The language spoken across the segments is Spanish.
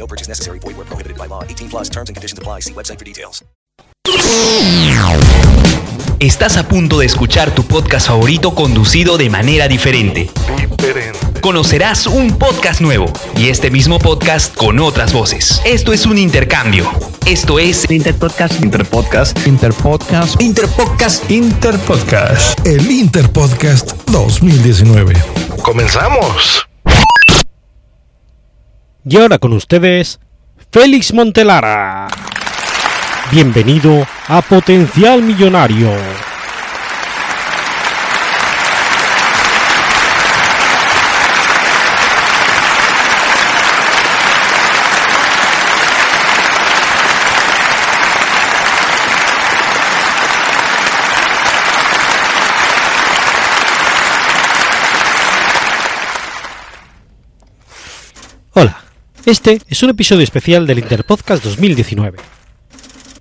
No purchase necessary. Void where prohibited by law. 18 plus terms and conditions apply. See website for details. Estás a punto de escuchar tu podcast favorito conducido de manera diferente. Conocerás un podcast nuevo y este mismo podcast con otras voces. Esto es un intercambio. Esto es Interpodcast. Interpodcast. Interpodcast. Interpodcast. Interpodcast. El Interpodcast 2019. Comenzamos. Y ahora con ustedes, Félix Montelara. Bienvenido a Potencial Millonario. Este es un episodio especial del Interpodcast 2019.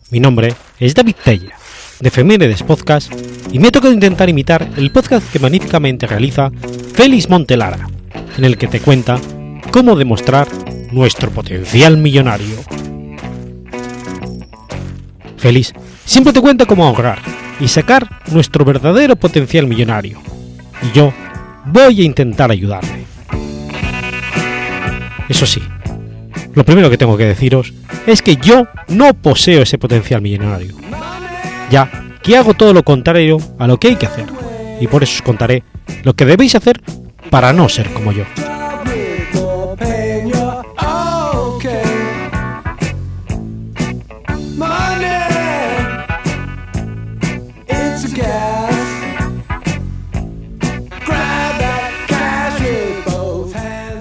Mi nombre es David Tella, de Femenides Podcast, y me ha tocado intentar imitar el podcast que magníficamente realiza Félix Montelara, en el que te cuenta cómo demostrar nuestro potencial millonario. Félix siempre te cuenta cómo ahorrar y sacar nuestro verdadero potencial millonario, y yo voy a intentar ayudarle. Eso sí, lo primero que tengo que deciros es que yo no poseo ese potencial millonario. Ya que hago todo lo contrario a lo que hay que hacer. Y por eso os contaré lo que debéis hacer para no ser como yo.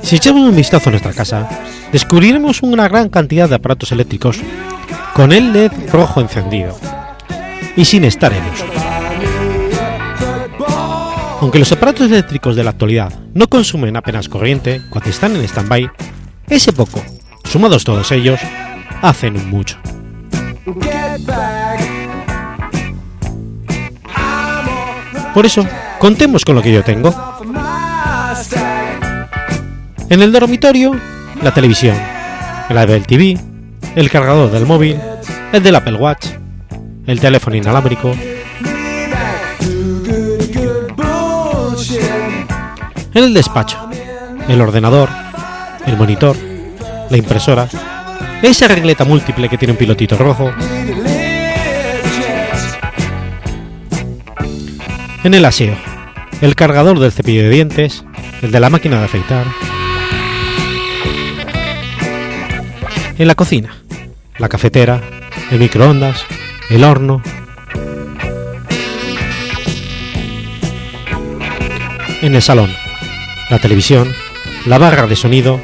Si echamos un vistazo a nuestra casa, descubriremos una gran cantidad de aparatos eléctricos con el LED rojo encendido y sin estar en uso. Aunque los aparatos eléctricos de la actualidad no consumen apenas corriente cuando están en stand-by, ese poco, sumados todos ellos, hacen un mucho. Por eso, contemos con lo que yo tengo. En el dormitorio, la televisión, el Apple TV, el cargador del móvil, el del Apple Watch, el teléfono inalámbrico. En el despacho, el ordenador, el monitor, la impresora, esa regleta múltiple que tiene un pilotito rojo. En el aseo, el cargador del cepillo de dientes, el de la máquina de afeitar. En la cocina, la cafetera, el microondas, el horno. En el salón, la televisión, la barra de sonido,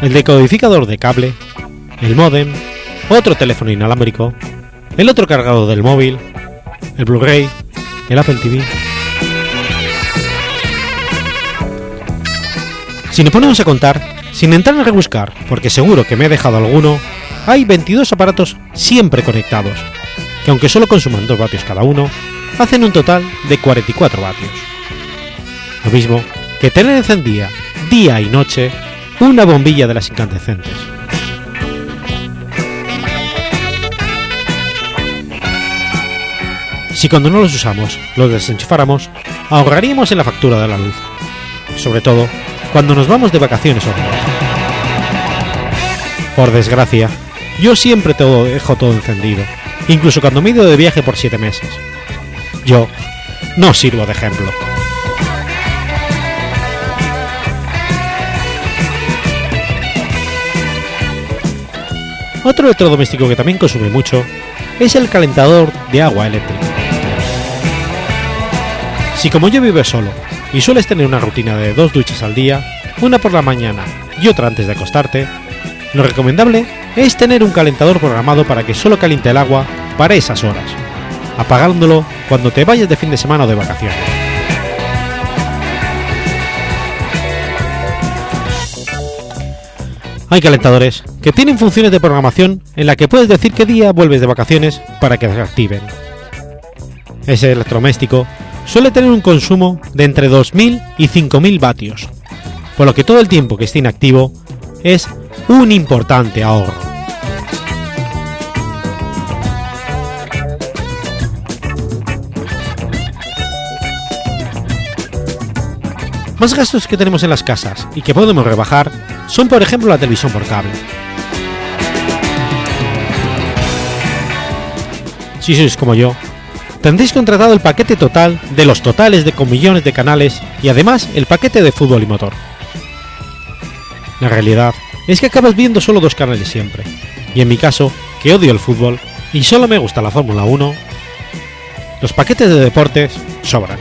el decodificador de cable, el modem, otro teléfono inalámbrico, el otro cargador del móvil, el Blu-ray, el Apple TV. Si nos ponemos a contar, Sin entrar en rebuscar, porque seguro que me he dejado alguno, hay 22 aparatos siempre conectados, que aunque solo consuman 2 vatios cada uno, hacen un total de 44 vatios. Lo mismo que tener encendida día y noche una bombilla de las incandescentes. Si cuando no los usamos los desenchufáramos, ahorraríamos en la factura de la luz. Sobre todo cuando nos vamos de vacaciones o Por desgracia, yo siempre todo dejo todo encendido, incluso cuando me he ido de viaje por 7 meses. Yo no sirvo de ejemplo. Otro electrodoméstico que también consume mucho es el calentador de agua eléctrica. Si como yo vives solo y sueles tener una rutina de dos duchas al día, una por la mañana y otra antes de acostarte, lo recomendable es tener un calentador programado para que solo caliente el agua para esas horas, apagándolo cuando te vayas de fin de semana o de vacaciones. Hay calentadores que tienen funciones de programación en la que puedes decir qué día vuelves de vacaciones para que se activen. Ese electrodoméstico suele tener un consumo de entre 2.000 y 5.000 vatios, por lo que todo el tiempo que esté inactivo es un importante ahorro. Más gastos que tenemos en las casas y que podemos rebajar son por ejemplo la televisión por cable. Si sois como yo, tendréis contratado el paquete total de los totales de con millones de canales y además el paquete de fútbol y motor. La realidad es que acabas viendo solo dos canales siempre, y en mi caso, que odio el fútbol y solo me gusta la Fórmula 1, los paquetes de deportes sobran.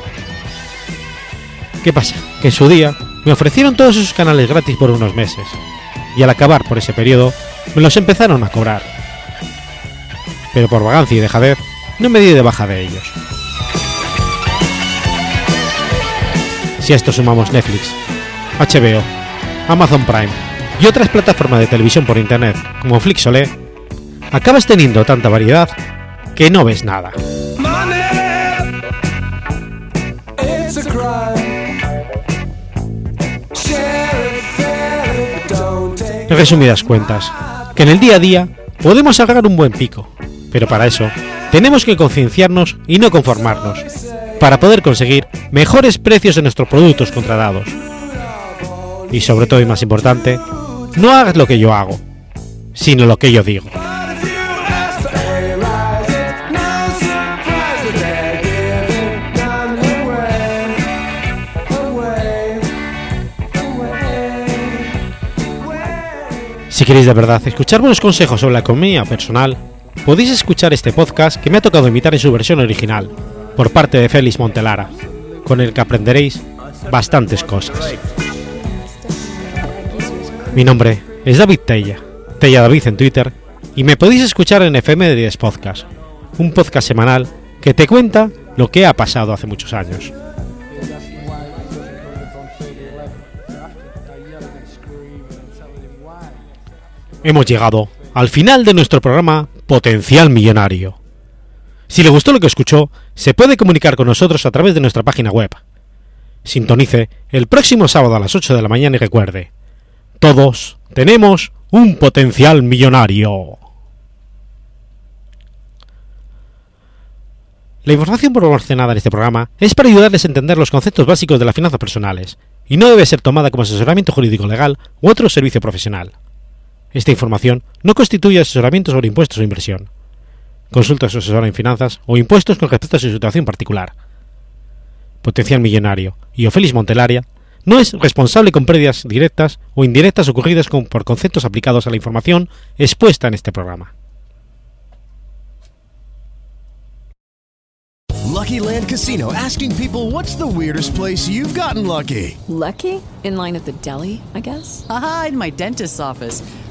¿Qué pasa? Que en su día me ofrecieron todos esos canales gratis por unos meses, y al acabar por ese periodo me los empezaron a cobrar. Pero por vagancia y dejadez no me di de baja de ellos. Si a esto sumamos Netflix, HBO, Amazon Prime y otras plataformas de televisión por internet como Flixolé, acabas teniendo tanta variedad que no ves nada. En resumidas cuentas, que en el día a día podemos agarrar un buen pico, pero para eso tenemos que concienciarnos y no conformarnos, para poder conseguir mejores precios en nuestros productos contratados. Y sobre todo y más importante, no hagas lo que yo hago, sino lo que yo digo. Si queréis de verdad escuchar buenos consejos sobre la economía personal, podéis escuchar este podcast que me ha tocado imitar en su versión original, por parte de Félix Montelara, con el que aprenderéis bastantes cosas. Mi nombre es David Tella, Tella David en Twitter, y me podéis escuchar en FM de 10 Podcast, un podcast semanal que te cuenta lo que ha pasado hace muchos años. Hemos llegado al final de nuestro programa Potencial Millonario. Si le gustó lo que escuchó, se puede comunicar con nosotros a través de nuestra página web. Sintonice el próximo sábado a las 8 de la mañana y recuerde, todos tenemos un potencial millonario. La información proporcionada en este programa es para ayudarles a entender los conceptos básicos de las finanzas personales y no debe ser tomada como asesoramiento jurídico legal u otro servicio profesional. Esta información no constituye asesoramiento sobre impuestos o inversión. Consulta a su asesor en finanzas o impuestos con respecto a su situación particular. Potencial Millonario y Ofelis Montelaria no es responsable con pérdidas directas o indirectas ocurridas con, por conceptos aplicados a la información expuesta en este programa. Lucky Land Casino asking people what's the weirdest place you've gotten lucky? Lucky? In line at the deli, I guess? Aha, in my dentist's office.